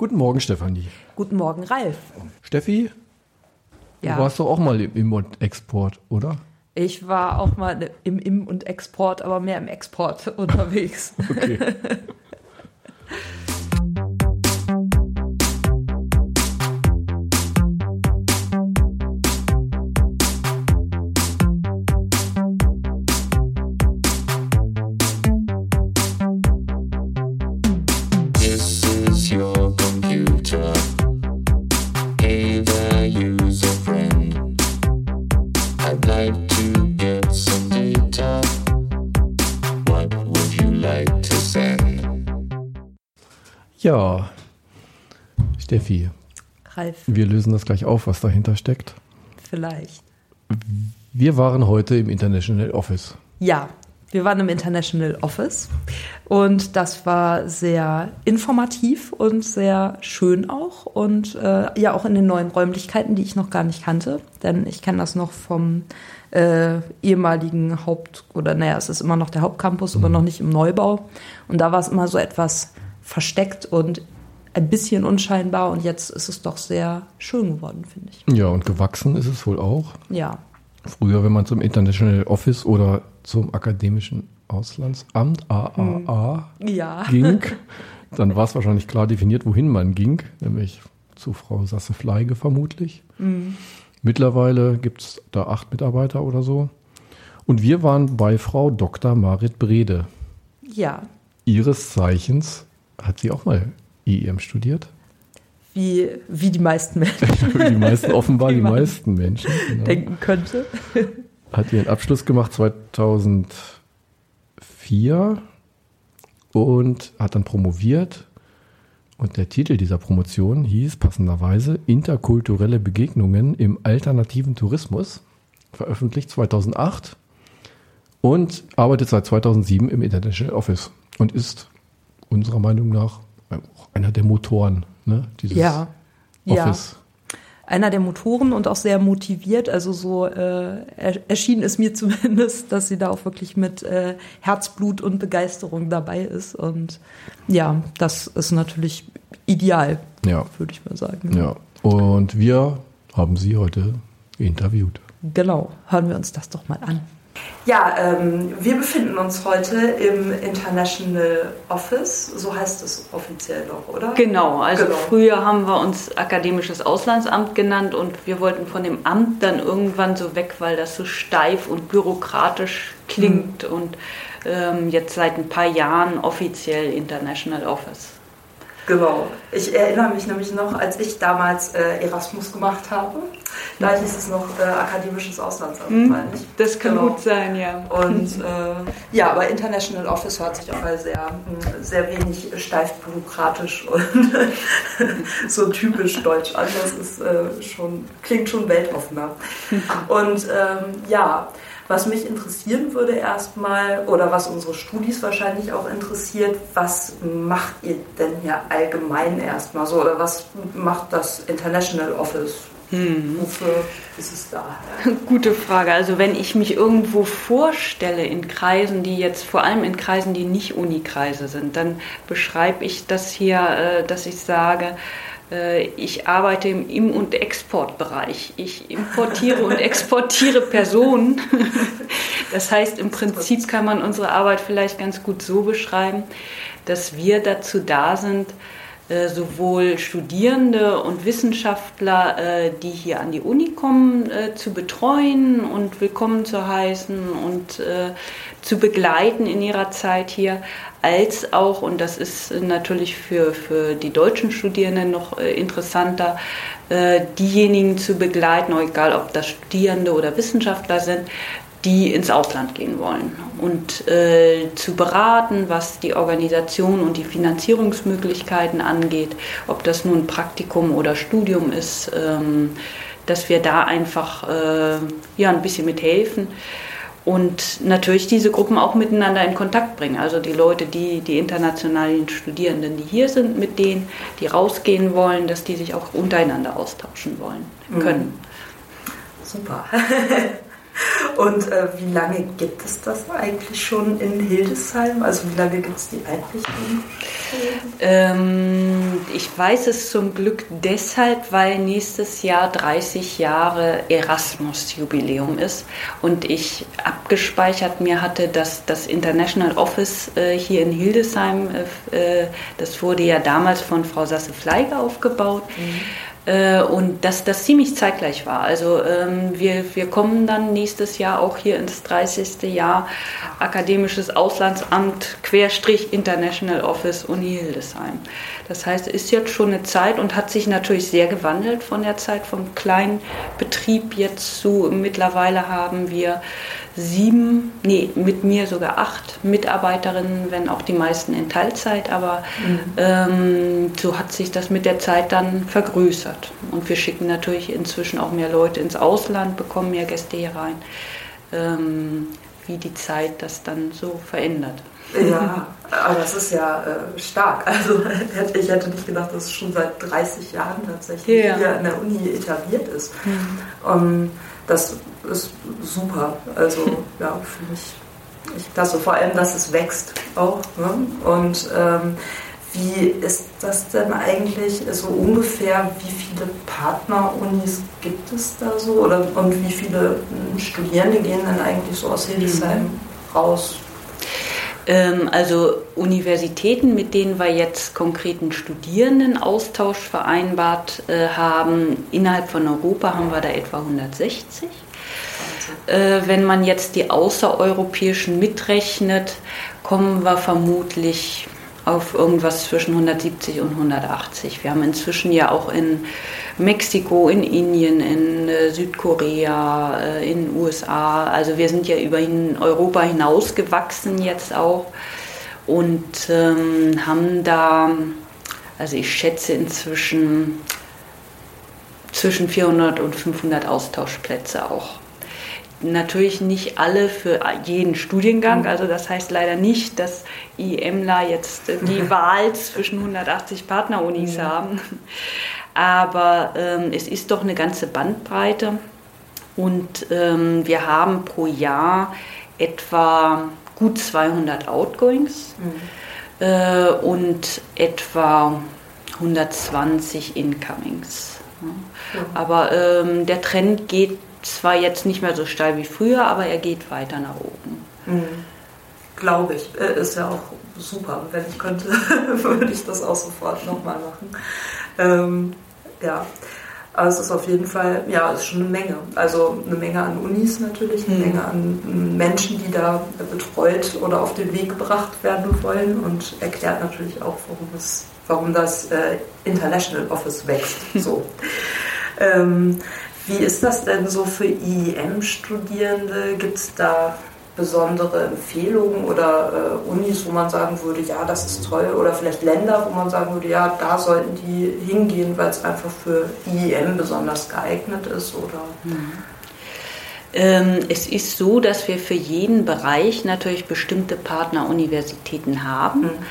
Guten Morgen, Stefanie. Guten Morgen, Ralf. Steffi, Ja. du warst doch auch mal im Import-Export, oder? Ich war auch mal im Im- und Export, aber mehr im Export unterwegs. Okay. Wir lösen das gleich auf, was dahinter steckt. vielleicht. Wir waren heute im International Office. Ja, wir waren im International Office und das war sehr informativ und sehr schön auch und äh, ja auch in den neuen Räumlichkeiten, die ich noch gar nicht kannte, denn ich kenne das noch vom äh, ehemaligen Haupt- oder naja, es ist immer noch der Hauptcampus, aber noch nicht im Neubau und da war es immer so etwas versteckt und ein bisschen unscheinbar und jetzt ist es doch sehr schön geworden, finde ich. Ja, und gewachsen ist es wohl auch. Ja, Früher, wenn man zum International Office oder zum Akademischen Auslandsamt, AAA, ja. ging, dann war es wahrscheinlich klar definiert, wohin man ging, nämlich zu Frau Sasse Fleige vermutlich. Mittlerweile gibt es da acht Mitarbeiter oder so. Und wir waren bei Frau Dr. Marit Brede. Ja, Ihres Zeichens hat sie auch mal IEM studiert. wie, wie die meisten Menschen Die meisten, offenbar Wie die meisten Menschen. genau. denken könnte. hat ihren Abschluss gemacht 2004 und hat dann promoviert. Und der Titel dieser Promotion hieß passenderweise Interkulturelle Begegnungen im alternativen Tourismus, veröffentlicht 2008 und arbeitet seit 2007 im International Office und ist unserer Meinung nach einer der Motoren ne, dieses Ja, ja. Office. Einer der Motoren und auch sehr motiviert. Also so äh, er- erschien es mir zumindest, dass sie da auch wirklich mit äh, Herzblut und Begeisterung dabei ist. Und ja, das ist natürlich ideal, Ja, würde ich mal sagen. ja. Und wir haben sie heute interviewt. Genau, hören wir uns das doch mal an. Ja, ähm, wir befinden uns heute im International Office, so heißt es offiziell noch, oder? Genau, also Genau. früher haben wir uns akademisches Auslandsamt genannt und wir wollten von dem Amt dann irgendwann so weg, weil das so steif und bürokratisch klingt und ähm, jetzt seit ein paar Jahren offiziell International Office. Genau. Ich erinnere mich nämlich noch, als ich damals äh, Erasmus gemacht habe, da hieß es noch äh, akademisches Auslandsamt, meine ich. Das kann Genau. gut sein, ja. Und äh, ja, aber International Office hört sich auch mal sehr, mh, sehr wenig steif bürokratisch und so typisch deutsch an. Das ist äh, schon, klingt schon weltoffener. Und ähm, ja, was mich interessieren würde erstmal, oder was unsere Studis wahrscheinlich auch interessiert, was macht ihr denn hier allgemein erstmal so? Oder was macht das International Office? Wofür ist es da? Gute Frage. Also wenn ich mich irgendwo vorstelle in Kreisen, die jetzt vor allem in Kreisen, die nicht Unikreise sind, dann beschreibe ich das hier, äh, dass ich sage, äh, ich arbeite im Im- und Exportbereich. Ich importiere und exportiere Personen. Das heißt, im Prinzip kann man unsere Arbeit vielleicht ganz gut so beschreiben, dass wir dazu da sind, sowohl Studierende und Wissenschaftler, äh, die hier an die Uni kommen, äh, zu betreuen und willkommen zu heißen und äh, zu begleiten in ihrer Zeit hier, als auch, und das ist natürlich für, für die deutschen Studierenden noch äh, interessanter, äh, diejenigen zu begleiten, egal ob das Studierende oder Wissenschaftler sind, die ins Ausland gehen wollen und äh, zu beraten, was die Organisation und die Finanzierungsmöglichkeiten angeht, ob das nun Praktikum oder Studium ist, ähm, dass wir da einfach äh, ja, ein bisschen mithelfen und natürlich diese Gruppen auch miteinander in Kontakt bringen. Also die Leute, die, die internationalen Studierenden, die hier sind, mit denen, die rausgehen wollen, dass die sich auch untereinander austauschen wollen können. Super. Und äh, wie lange gibt es das eigentlich schon in Hildesheim? Also wie lange gibt es die Einrichtung? Ähm, ich weiß es zum Glück deshalb, weil nächstes Jahr 30 Jahre Erasmus-Jubiläum ist und ich abgespeichert mir hatte, dass das International Office äh, hier in Hildesheim, äh, äh das wurde ja damals von Frau Sasse-Fleiger aufgebaut. Mhm und dass das ziemlich zeitgleich war. Also ähm, wir, wir kommen dann nächstes Jahr auch hier ins 30. Jahr Akademisches Auslandsamt Querstrich International Office Uni Hildesheim. Das heißt, es ist jetzt schon eine Zeit und hat sich natürlich sehr gewandelt von der Zeit vom kleinen Betrieb jetzt zu mittlerweile haben wir sieben, nee, mit mir sogar acht Mitarbeiterinnen, wenn auch die meisten in Teilzeit, aber mhm. ähm, so hat sich das mit der Zeit dann vergrößert. Und wir schicken natürlich inzwischen auch mehr Leute ins Ausland, bekommen mehr Gäste hier rein, ähm, wie die Zeit das dann so verändert. Ja, aber das ist ja äh, stark. Also ich hätte nicht gedacht, dass es schon seit 30 Jahren tatsächlich ja. hier in der Uni etabliert ist. Mhm. Um, ähm, das ist super. Also ja, finde ich, ich klasse. Vor allem, dass es wächst auch. Ne? Und ähm, wie ist das denn eigentlich so ungefähr? Wie viele Partnerunis gibt es da so? Oder, und wie viele Studierende gehen denn eigentlich so aus Hildesheim mhm. raus? Ähm, also Universitäten, mit denen wir jetzt konkreten Studierendenaustausch vereinbart äh, haben, innerhalb von Europa haben wir da etwa 160. Äh, wenn man jetzt die außereuropäischen mitrechnet, kommen wir vermutlich auf irgendwas zwischen 170 und 180. Wir haben inzwischen ja auch in Mexiko, in Indien, in äh, Südkorea, äh, in USA, also wir sind ja über Europa hinausgewachsen jetzt auch und ähm, haben da, also ich schätze inzwischen zwischen 400 und 500 Austauschplätze auch natürlich nicht alle für jeden Studiengang. Mhm. Also das heißt leider nicht, dass IMler jetzt die Wahl zwischen 180 Partnerunis ja. Mhm. haben. Aber ähm, es ist doch eine ganze Bandbreite. Und ähm, wir haben pro Jahr etwa gut 200 Outgoings mhm. äh, und etwa 120 Incomings. Ja. Aber ähm, der Trend geht zwar jetzt nicht mehr so steil wie früher, aber er geht weiter nach oben. Mhm. Glaube ich. Äh, ist ja auch super. Wenn ich könnte, würde ich das auch sofort nochmal machen. Ähm, ja. Aber es ist auf jeden Fall, ja, es ist schon eine Menge. Also eine Menge an Unis natürlich, eine mhm. Menge an Menschen, die da betreut oder auf den Weg gebracht werden wollen und erklärt natürlich auch, warum, es, warum das äh, International Office wächst. So. ähm, wie ist das denn so für IEM-Studierende? Gibt es da besondere Empfehlungen oder äh, Unis, wo man sagen würde, ja, das ist toll, oder vielleicht Länder, wo man sagen würde, ja, da sollten die hingehen, weil es einfach für IEM besonders geeignet ist, oder? Mhm. Ähm, es ist so, dass wir für jeden Bereich natürlich bestimmte Partneruniversitäten haben. Mhm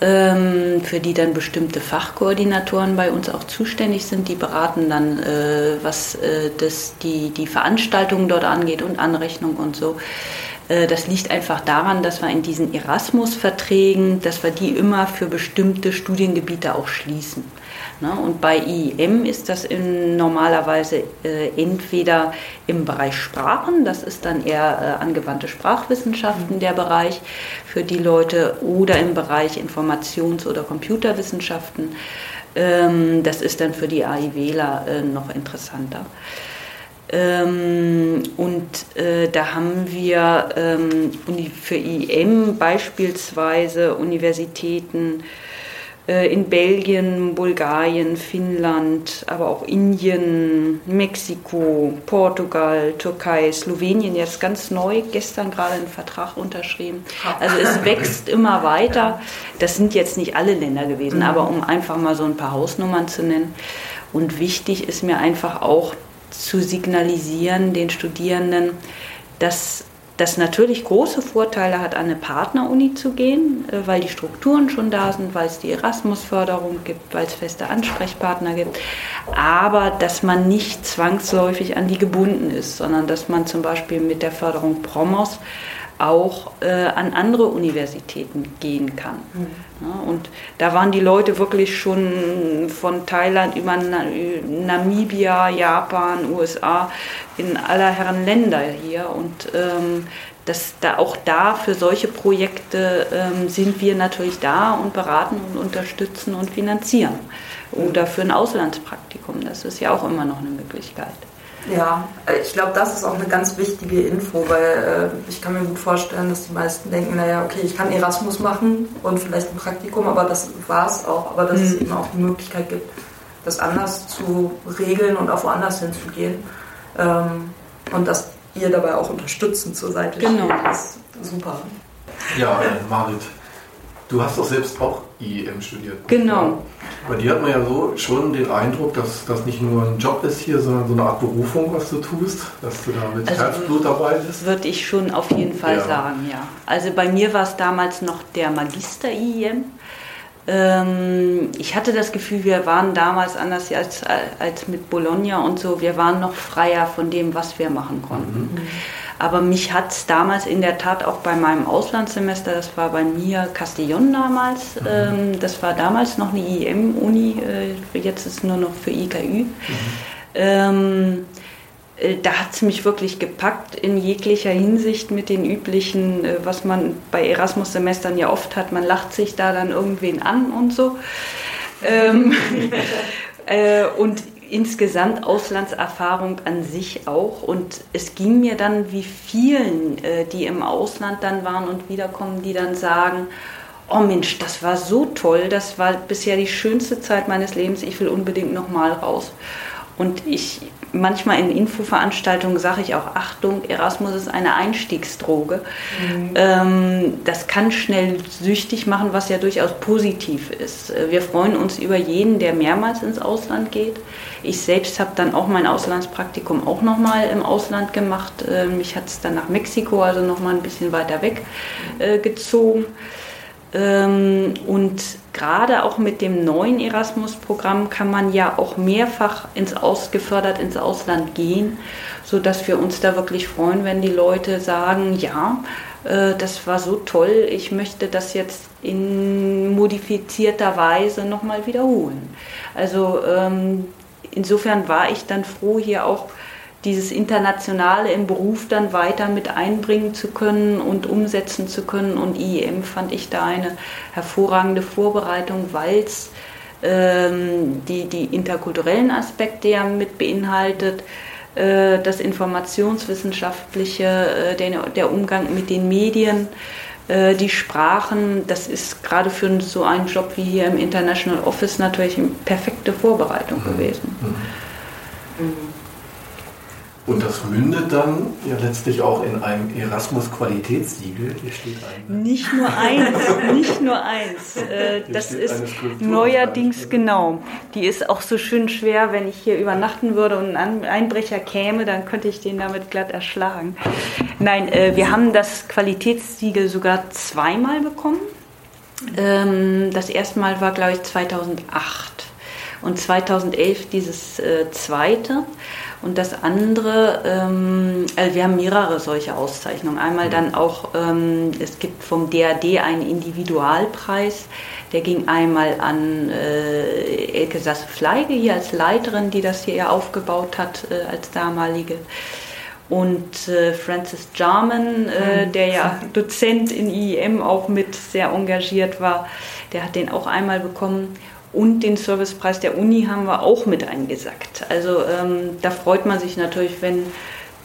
für die dann bestimmte Fachkoordinatoren bei uns auch zuständig sind. Die beraten dann, äh, was äh, das, die, die Veranstaltungen dort angeht und Anrechnung und so. Äh, das liegt einfach daran, dass wir in diesen Erasmus-Verträgen, dass wir die immer für bestimmte Studiengebiete auch schließen. Ne? Und bei IEM ist das normalerweise äh, entweder im Bereich Sprachen, das ist dann eher äh, angewandte Sprachwissenschaften der Bereich für die Leute, oder im Bereich Informations- oder Computerwissenschaften. Ähm, das ist dann für die AIWler noch interessanter. Ähm, und äh, da haben wir ähm, für IEM beispielsweise Universitäten äh, in Belgien, Bulgarien, Finnland, aber auch Indien, Mexiko, Portugal, Türkei, Slowenien jetzt ganz neu, gestern gerade einen Vertrag unterschrieben. Also es wächst immer weiter. Das sind jetzt nicht alle Länder gewesen, mhm. aber um einfach mal so ein paar Hausnummern zu nennen. Und wichtig ist mir einfach auch zu signalisieren den Studierenden, dass das natürlich große Vorteile hat, an eine Partneruni zu gehen, äh, weil die Strukturen schon da sind, weil es die Erasmus-Förderung gibt, weil es feste Ansprechpartner gibt, aber dass man nicht zwangsläufig an die gebunden ist, sondern dass man zum Beispiel mit der Förderung Promos auch äh, an andere Universitäten gehen kann. Mhm. Ja, und da waren die Leute wirklich schon von Thailand über Namibia, Japan, USA, in aller Herren Länder hier. Und ähm, das, da, auch da für solche Projekte ähm, sind wir natürlich da und beraten und unterstützen und finanzieren. Oder für ein Auslandspraktikum, das ist ja auch immer noch eine Möglichkeit. Ja, ich glaube, das ist auch eine ganz wichtige Info, weil äh, ich kann mir gut vorstellen, dass die meisten denken, naja, okay, ich kann Erasmus machen und vielleicht ein Praktikum, aber das war es auch. Aber dass mhm. es eben auch die Möglichkeit gibt, das anders zu regeln und auch woanders hinzugehen. Ähm, und dass ihr dabei auch unterstützend zur Seite genau. steht, das ist super. Ja, äh, Marit, du hast doch selbst auch IEM studiert. Genau. Bei dir hat man ja so schon den Eindruck, dass das nicht nur ein Job ist hier, sondern so eine Art Berufung, was du tust, dass du da mit also, Herzblut dabei bist. Würde ich schon auf jeden Fall ja. sagen, ja. Also bei mir war es damals noch der Magister IEM. Ähm, ich hatte das Gefühl, wir waren damals anders als, als mit Bologna und so, wir waren noch freier von dem, was wir machen konnten. Mhm. Aber mich hat es damals in der Tat auch bei meinem Auslandssemester, das war bei mir Castellon damals, mhm. ähm, das war damals noch eine IEM-Uni, äh, jetzt ist es nur noch für IKÜ. Mhm. Ähm, äh, da hat es mich wirklich gepackt in jeglicher Hinsicht mit den üblichen, äh, was man bei Erasmus-Semestern ja oft hat. Man lacht sich da dann irgendwen an und so. ähm, äh, und insgesamt Auslandserfahrung an sich auch. Und es ging mir dann wie vielen, äh, die im Ausland dann waren und wiederkommen, die dann sagen, oh Mensch, das war so toll, das war bisher die schönste Zeit meines Lebens, ich will unbedingt nochmal raus. Und ich manchmal in Infoveranstaltungen sage ich auch, Achtung, Erasmus ist eine Einstiegsdroge. Mhm. Ähm, das kann schnell süchtig machen, was ja durchaus positiv ist. Wir freuen uns über jeden, der mehrmals ins Ausland geht. Ich selbst habe dann auch mein Auslandspraktikum auch nochmal im Ausland gemacht. Äh, mich hat es dann nach Mexiko, also nochmal ein bisschen weiter weg äh, gezogen. Ähm, und gerade auch mit dem neuen Erasmus-Programm kann man ja auch mehrfach ins Aus, gefördert ins Ausland gehen, sodass wir uns da wirklich freuen, wenn die Leute sagen, ja, äh, das war so toll, ich möchte das jetzt in modifizierter Weise nochmal wiederholen. Also ähm, insofern war ich dann froh, hier auch dieses Internationale im Beruf dann weiter mit einbringen zu können und umsetzen zu können. Und IEM fand ich da eine hervorragende Vorbereitung, weil es ähm, die, die interkulturellen Aspekte ja mit beinhaltet, äh, das Informationswissenschaftliche, äh, der, der Umgang mit den Medien, äh, die Sprachen, das ist gerade für so einen Job wie hier im International Office natürlich eine perfekte Vorbereitung mhm. gewesen. Mhm. Mhm. Und das mündet dann ja letztlich auch in einem Erasmus-Qualitätssiegel. Hier steht ein. Nicht nur eins, nicht nur eins. Äh, das ist neuerdings genau. Die ist auch so schön schwer, wenn ich hier übernachten würde und ein Einbrecher käme, dann könnte ich den damit glatt erschlagen. Nein, äh, wir haben das Qualitätssiegel sogar zweimal bekommen. Ähm, das erste Mal war, glaube ich, 2008 und 2011 dieses äh, zweite. Und das andere, ähm, also wir haben mehrere solche Auszeichnungen. Einmal mhm. dann auch, ähm, es gibt vom DAD einen Individualpreis, der ging einmal an äh, Elke Sasse-Fleige hier als Leiterin, die das hier aufgebaut hat äh, als damalige. Und äh, Francis Jarman, äh, mhm. der ja Dozent in IEM auch mit sehr engagiert war, der hat den auch einmal bekommen. Und den Servicepreis der Uni haben wir auch mit eingesackt. Also ähm, da freut man sich natürlich, wenn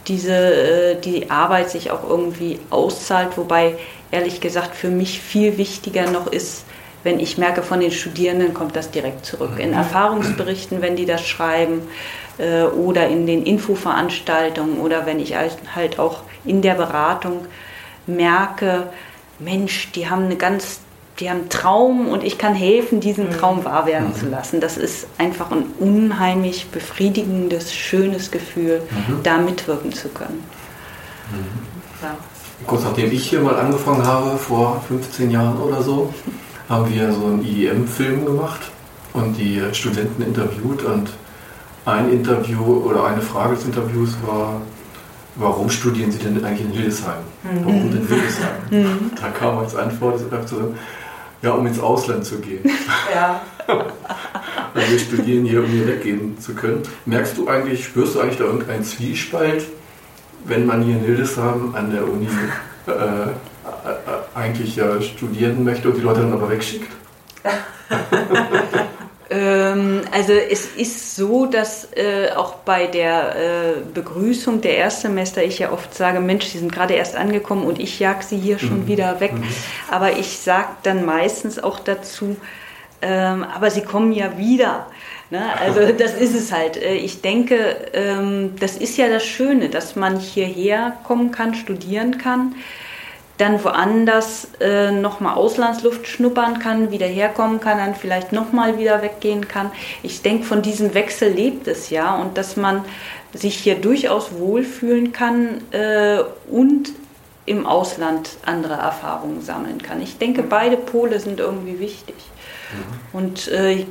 diese, äh, die Arbeit sich auch irgendwie auszahlt. Wobei ehrlich gesagt für mich viel wichtiger noch ist, wenn ich merke, von den Studierenden kommt das direkt zurück. In mhm. Erfahrungsberichten, wenn die das schreiben äh, oder in den Infoveranstaltungen oder wenn ich halt auch in der Beratung merke, Mensch, die haben eine ganz die haben einen Traum und ich kann helfen, diesen mhm. Traum wahr werden mhm. zu lassen. Das ist einfach ein unheimlich befriedigendes, schönes Gefühl, mhm. da mitwirken zu können. Mhm. Ja. Kurz nachdem ich hier mal angefangen habe, vor 15 Jahren oder so, haben wir so einen IEM-Film gemacht und die Studenten interviewt und ein Interview oder eine Frage des Interviews war, warum studieren Sie denn eigentlich in Hildesheim? Warum denn Hildesheim? Da kam als Antwort, ja, um ins Ausland zu gehen. Ja. Also wir studieren hier, um hier weggehen zu können. Merkst du eigentlich, spürst du eigentlich da irgendeinen Zwiespalt, wenn man hier in Hildesheim an der Uni äh, äh, eigentlich ja studieren möchte und die Leute dann aber wegschickt? Ähm, also es ist so, dass äh, auch bei der äh, Begrüßung der Erstsemester ich ja oft sage, Mensch, die sind gerade erst angekommen und ich jag sie hier schon Mhm. wieder weg. Mhm. Aber ich sage dann meistens auch dazu, ähm, aber sie kommen ja wieder. Ne? Also das ist es halt. Äh, Ich denke, ähm, das ist ja das Schöne, dass man hierher kommen kann, studieren kann, dann woanders äh, nochmal Auslandsluft schnuppern kann, wieder herkommen kann, dann vielleicht nochmal wieder weggehen kann. Ich denke, von diesem Wechsel lebt es ja und dass man sich hier durchaus wohlfühlen kann äh, und im Ausland andere Erfahrungen sammeln kann. Ich denke, beide Pole sind irgendwie wichtig. Und äh,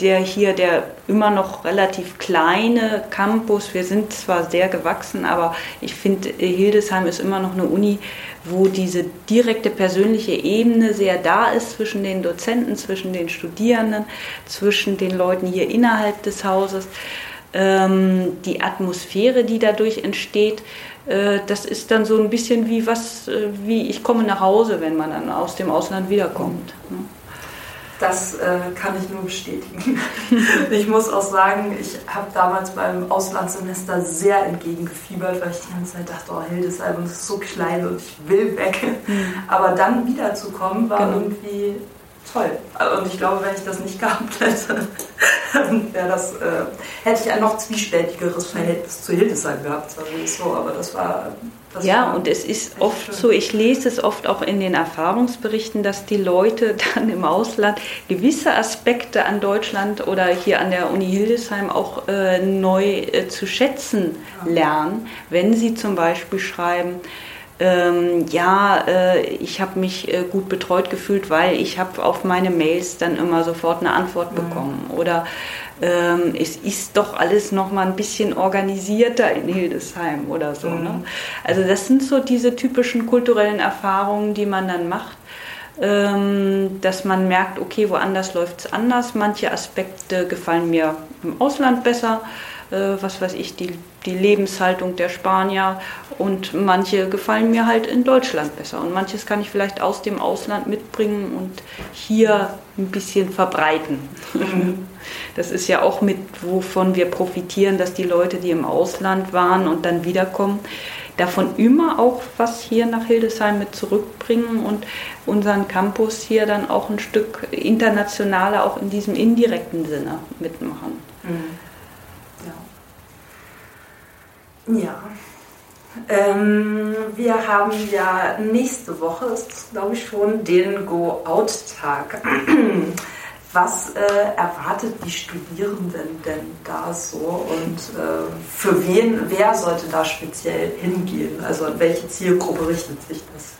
der hier, der immer noch relativ kleine Campus, wir sind zwar sehr gewachsen, aber ich finde, Hildesheim ist immer noch eine Uni, wo diese direkte persönliche Ebene sehr da ist zwischen den Dozenten, zwischen den Studierenden, zwischen den Leuten hier innerhalb des Hauses. Ähm, die Atmosphäre, die dadurch entsteht, äh, das ist dann so ein bisschen wie was, äh, wie ich komme nach Hause, wenn man dann aus dem Ausland wiederkommt. ne? Das äh, kann ich nur bestätigen. ich muss auch sagen, ich habe damals beim Auslandssemester sehr entgegengefiebert, weil ich die ganze Zeit dachte, oh, Hildesheim das ist so klein und ich will weg. Aber dann wiederzukommen war Genau. irgendwie toll. Und ich glaube, wenn ich das nicht gehabt hätte, wäre das, äh, hätte ich ein noch zwiespältigeres Verhältnis zu Hildesheim gehabt, es so. Aber das war. Das Ja, war und es ist oft schön. so, ich lese es oft auch in den Erfahrungsberichten, dass die Leute dann im Ausland gewisse Aspekte an Deutschland oder hier an der Uni Hildesheim auch äh, neu äh, zu schätzen lernen, wenn sie zum Beispiel schreiben, ähm, ja, äh, ich habe mich äh, gut betreut gefühlt, weil ich habe auf meine Mails dann immer sofort eine Antwort bekommen. Oder ähm, es ist doch alles noch mal ein bisschen organisierter in Hildesheim oder so. Ne? Also das sind so diese typischen kulturellen Erfahrungen, die man dann macht. Ähm, dass man merkt, okay, woanders läuft es anders. Manche Aspekte gefallen mir im Ausland besser. Äh, was weiß ich, die, die Lebenshaltung der Spanier. Und manche gefallen mir halt in Deutschland besser. Und manches kann ich vielleicht aus dem Ausland mitbringen und hier ein bisschen verbreiten. Das ist ja auch mit, wovon wir profitieren, dass die Leute, die im Ausland waren und dann wiederkommen, davon immer auch was hier nach Hildesheim mit zurückbringen und unseren Campus hier dann auch ein Stück internationaler, auch in diesem indirekten Sinne mitmachen. Ja. Ja. Ähm, wir haben ja nächste Woche, ist glaube ich schon, den Go-Out-Tag. Was äh, erwartet die Studierenden denn da so und äh, für wen, wer sollte da speziell hingehen? Also an welche Zielgruppe richtet sich das?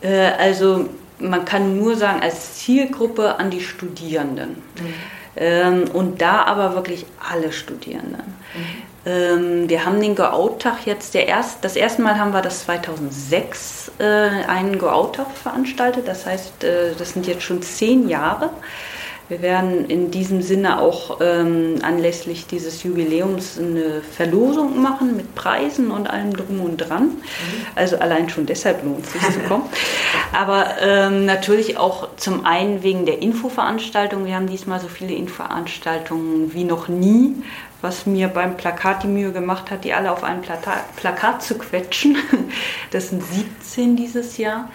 Äh, also man kann nur sagen, als Zielgruppe an die Studierenden. Ähm, und da aber wirklich alle Studierenden. Ähm, wir haben den Go-Out-Tag jetzt, der erst, das erste Mal haben wir das 2006 äh, einen Go-Out-Tag veranstaltet. Das heißt, äh, das sind jetzt schon zehn Jahre. Wir werden in diesem Sinne auch ähm, anlässlich dieses Jubiläums eine Verlosung machen mit Preisen und allem drum und dran. Also allein schon deshalb lohnt es sich zu kommen. Aber ähm, natürlich auch zum einen wegen der Infoveranstaltung. Wir haben diesmal so viele Infoveranstaltungen wie noch nie, was mir beim Plakat die Mühe gemacht hat, die alle auf ein Plata Plakat zu quetschen. Das sind 17 dieses Jahr.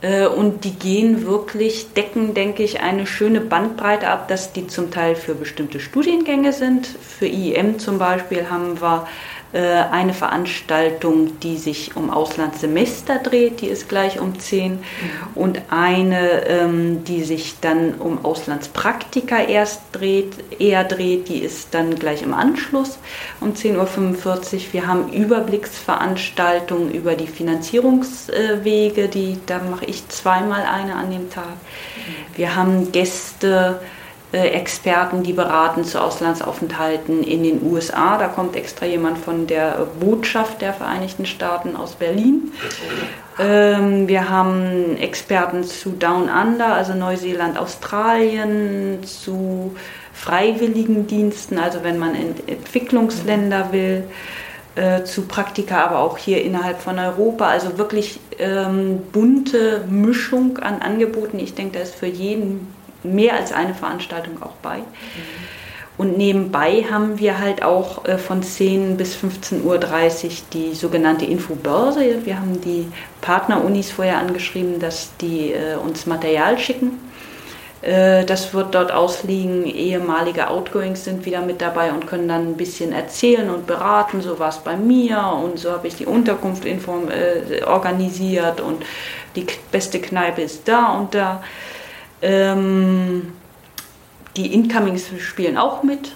Äh, Und die gehen wirklich, decken, denke ich, eine schöne Bandbreite ab, dass die zum Teil für bestimmte Studiengänge sind. Für IEM zum Beispiel haben wir eine Veranstaltung, die sich um Auslandssemester dreht, die ist gleich um 10. Und eine, ähm, die sich dann um Auslandspraktika erst dreht, eher dreht, die ist dann gleich im Anschluss um 10.45 Uhr. Wir haben Überblicksveranstaltungen über die Finanzierungswege, die, da mache ich zweimal eine an dem Tag. Wir haben Gäste, äh, Experten, die beraten zu Auslandsaufenthalten in den USA. Da kommt extra jemand von der Botschaft der Vereinigten Staaten aus Berlin. Ähm, wir haben Experten zu Down Under, also Neuseeland, Australien, zu Freiwilligendiensten, also wenn man in Entwicklungsländer will, äh, zu Praktika, aber auch hier innerhalb von Europa. Also wirklich ähm, bunte Mischung an Angeboten. Ich denke, da ist für jeden mehr als eine Veranstaltung auch bei. Und nebenbei haben wir halt auch äh, von 10 bis 15.30 Uhr die sogenannte Infobörse. Wir haben die Partnerunis vorher angeschrieben, dass die äh, uns Material schicken. Äh, das wird dort ausliegen. Ehemalige Outgoings sind wieder mit dabei und können dann ein bisschen erzählen und beraten. So war es bei mir und so habe ich die Unterkunft inform organisiert und die beste Kneipe ist da und da. Ähm, die Incomings spielen auch mit,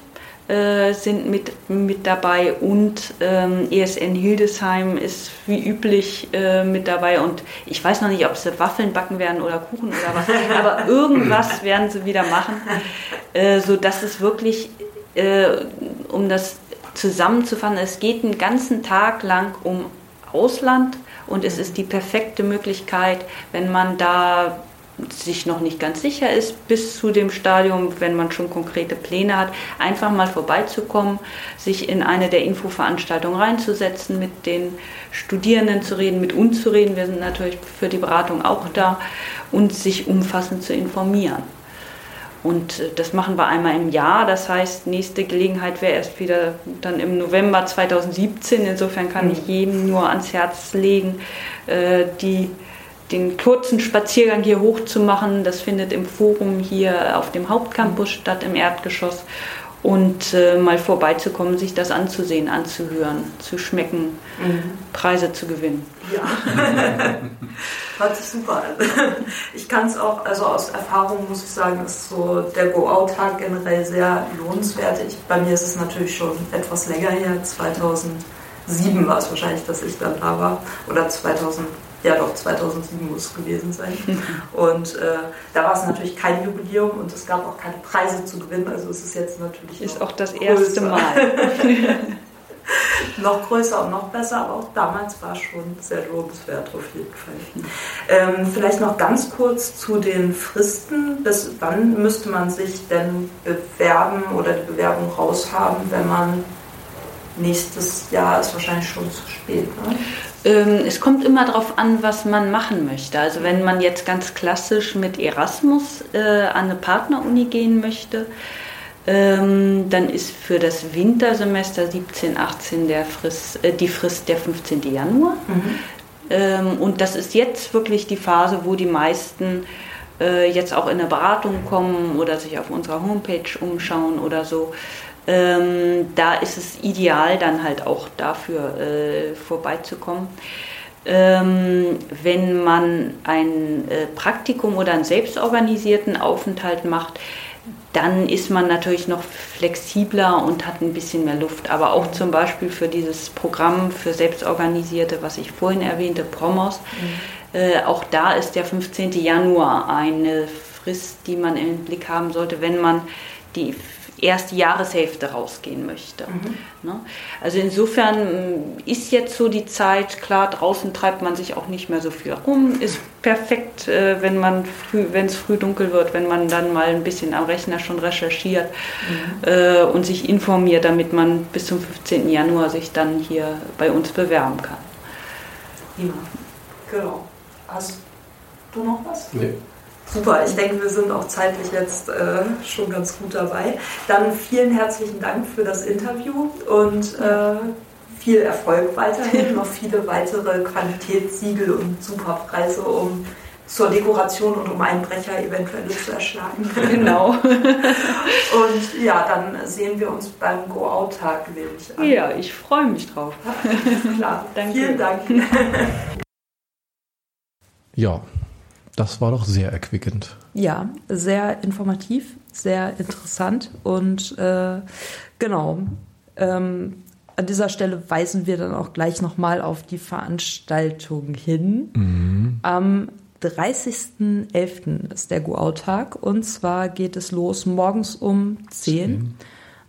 äh, sind mit, mit dabei und ähm, ESN Hildesheim ist wie üblich äh, mit dabei und ich weiß noch nicht, ob sie Waffeln backen werden oder Kuchen oder was, aber irgendwas werden sie wieder machen, äh, sodass es wirklich, äh, um das zusammenzufassen, es geht einen ganzen Tag lang um Ausland und es ist die perfekte Möglichkeit, wenn man da sich noch nicht ganz sicher ist, bis zu dem Stadium, wenn man schon konkrete Pläne hat, einfach mal vorbeizukommen, sich in eine der Infoveranstaltungen reinzusetzen, mit den Studierenden zu reden, mit uns zu reden. Wir sind natürlich für die Beratung auch da und sich umfassend zu informieren. Und äh, das machen wir einmal im Jahr. Das heißt, nächste Gelegenheit wäre erst wieder dann im November 2017. Insofern kann ich mhm. jedem nur ans Herz legen, äh, die den kurzen Spaziergang hier hoch zu machen. Das findet im Forum hier auf dem Hauptcampus statt, im Erdgeschoss. Und äh, mal vorbeizukommen, sich das anzusehen, anzuhören, zu schmecken, mhm. Preise zu gewinnen. Ja, hört sich super an. Ich kann es auch, also aus Erfahrung muss ich sagen, ist so der Go-Out-Tag generell sehr lohnenswert. Ich, bei mir ist es natürlich schon etwas länger her, 2007 war es wahrscheinlich, dass ich dann da war, oder 2000 ja doch, 2007 muss es gewesen sein. Und äh, da war es natürlich kein Jubiläum und es gab auch keine Preise zu gewinnen. Also es ist jetzt natürlich. Ist auch das größer. erste Mal. noch größer und noch besser, aber auch damals war es schon sehr lobenswert auf jeden Fall. Ähm, vielleicht noch ganz kurz zu den Fristen. Bis wann müsste man sich denn bewerben oder die Bewerbung raushaben, wenn man nächstes Jahr ist wahrscheinlich schon zu spät. Ne? Ähm, es kommt immer darauf an, was man machen möchte. Also wenn man jetzt ganz klassisch mit Erasmus äh, an eine Partneruni gehen möchte, ähm, dann ist für das Wintersemester 17, 18 der Frist, äh, die Frist der 15. Januar. Mhm. Ähm, und das ist jetzt wirklich die Phase, wo die meisten äh, jetzt auch in eine Beratung kommen oder sich auf unserer Homepage umschauen oder so. Ähm, da ist es ideal, dann halt auch dafür äh, vorbeizukommen. Ähm, wenn man ein äh, Praktikum oder einen selbstorganisierten Aufenthalt macht, dann ist man natürlich noch flexibler und hat ein bisschen mehr Luft. Aber auch zum Beispiel für dieses Programm für Selbstorganisierte, was ich vorhin erwähnte, Promos, mhm. äh, auch da ist der 15. Januar eine Frist, die man im Blick haben sollte, wenn man die erste Jahreshälfte rausgehen möchte. Mhm. Ne? Also insofern mm, ist jetzt so die Zeit, klar, draußen treibt man sich auch nicht mehr so viel rum, ist perfekt, äh, wenn man früh, wenn es früh dunkel wird, wenn man dann mal ein bisschen am Rechner schon recherchiert mhm. äh, und sich informiert, damit man bis zum 15. Januar sich dann hier bei uns bewerben kann. Prima. Genau. Hast du noch was? Nee. Super, ich denke, wir sind auch zeitlich jetzt äh, schon ganz gut dabei. Dann vielen herzlichen Dank für das Interview und äh, viel Erfolg weiterhin, noch viele weitere Qualitätssiegel und Superpreise, um zur Dekoration und um Einbrecher eventuell zu erschlagen. Genau. und ja, dann sehen wir uns beim Go-Out-Tag, nehme ich an. Ja, ich freue mich drauf. Klar, Danke. vielen Dank. ja, das war doch sehr erquickend. Ja, sehr informativ, sehr interessant und äh, genau. Ähm, an dieser Stelle weisen wir dann auch gleich nochmal auf die Veranstaltung hin. Mhm. Am 30.11. ist der Go-Out-Tag und zwar geht es los morgens um 10.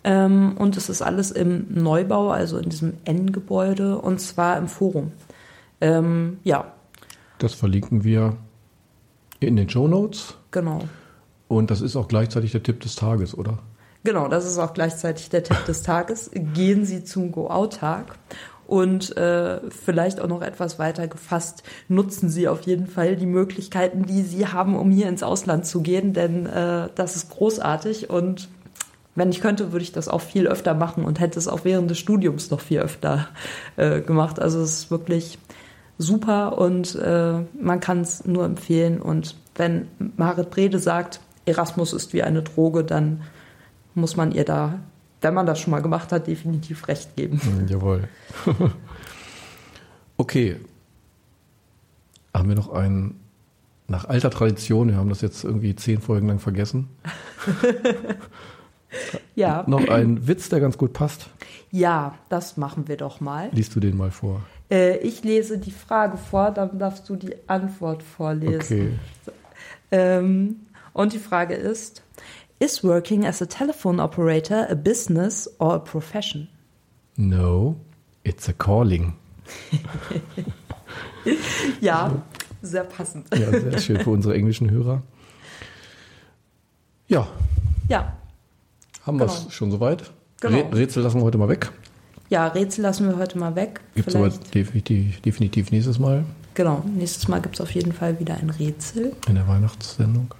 Ähm, und es ist alles im Neubau, also in diesem N-Gebäude und zwar im Forum. Ähm, ja, Das verlinken wir in den Show Notes. genau. Und das ist auch gleichzeitig der Tipp des Tages, oder? Genau, das ist auch gleichzeitig der Tipp des Tages. Gehen Sie zum Go-Out-Tag. Und äh, vielleicht auch noch etwas weiter gefasst, nutzen Sie auf jeden Fall die Möglichkeiten, die Sie haben, um hier ins Ausland zu gehen, denn äh, das ist großartig und wenn ich könnte, würde ich das auch viel öfter machen und hätte es auch während des Studiums noch viel öfter äh, gemacht. Also es ist wirklich super und äh, man kann es nur empfehlen. Und wenn Marit Brede sagt, Erasmus ist wie eine Droge, dann muss man ihr da, wenn man das schon mal gemacht hat, definitiv recht geben. Hm, jawohl. okay. Haben wir noch einen, nach alter Tradition, wir haben das jetzt irgendwie zehn Folgen lang vergessen, Ja, noch einen Witz, der ganz gut passt. ja, das machen wir doch mal. Liest du den mal vor? Äh, ich lese die Frage vor, dann darfst du die Antwort vorlesen. Okay. Ähm, und die Frage ist, is working as a telephone operator a business or a profession? No, it's a calling. Ja, sehr passend. Ja, sehr schön für unsere englischen Hörer. Ja, Ja, haben wir Genau. es schon soweit. Genau. Rä- Rätsel lassen wir heute mal weg. Ja, Rätsel lassen wir heute mal weg. Gibt es aber definitiv, definitiv nächstes Mal genau, nächstes Mal gibt es auf jeden Fall wieder ein Rätsel. in der Weihnachtssendung.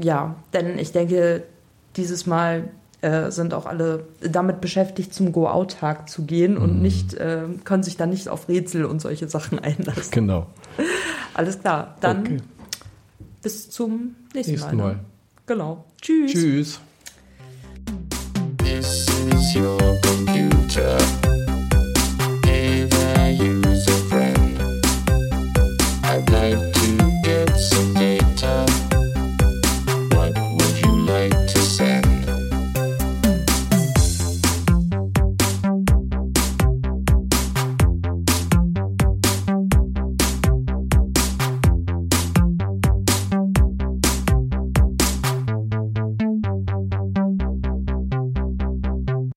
Ja, denn ich denke, dieses Mal äh, sind auch alle damit beschäftigt, zum Go-Out-Tag zu gehen Mhm. und nicht, äh, können sich dann nicht auf Rätsel und solche Sachen einlassen. Genau. Alles klar, dann Okay. bis zum nächsten, Nächsten Mal. Mal. ne? Genau. Tschüss. Tschüss. future.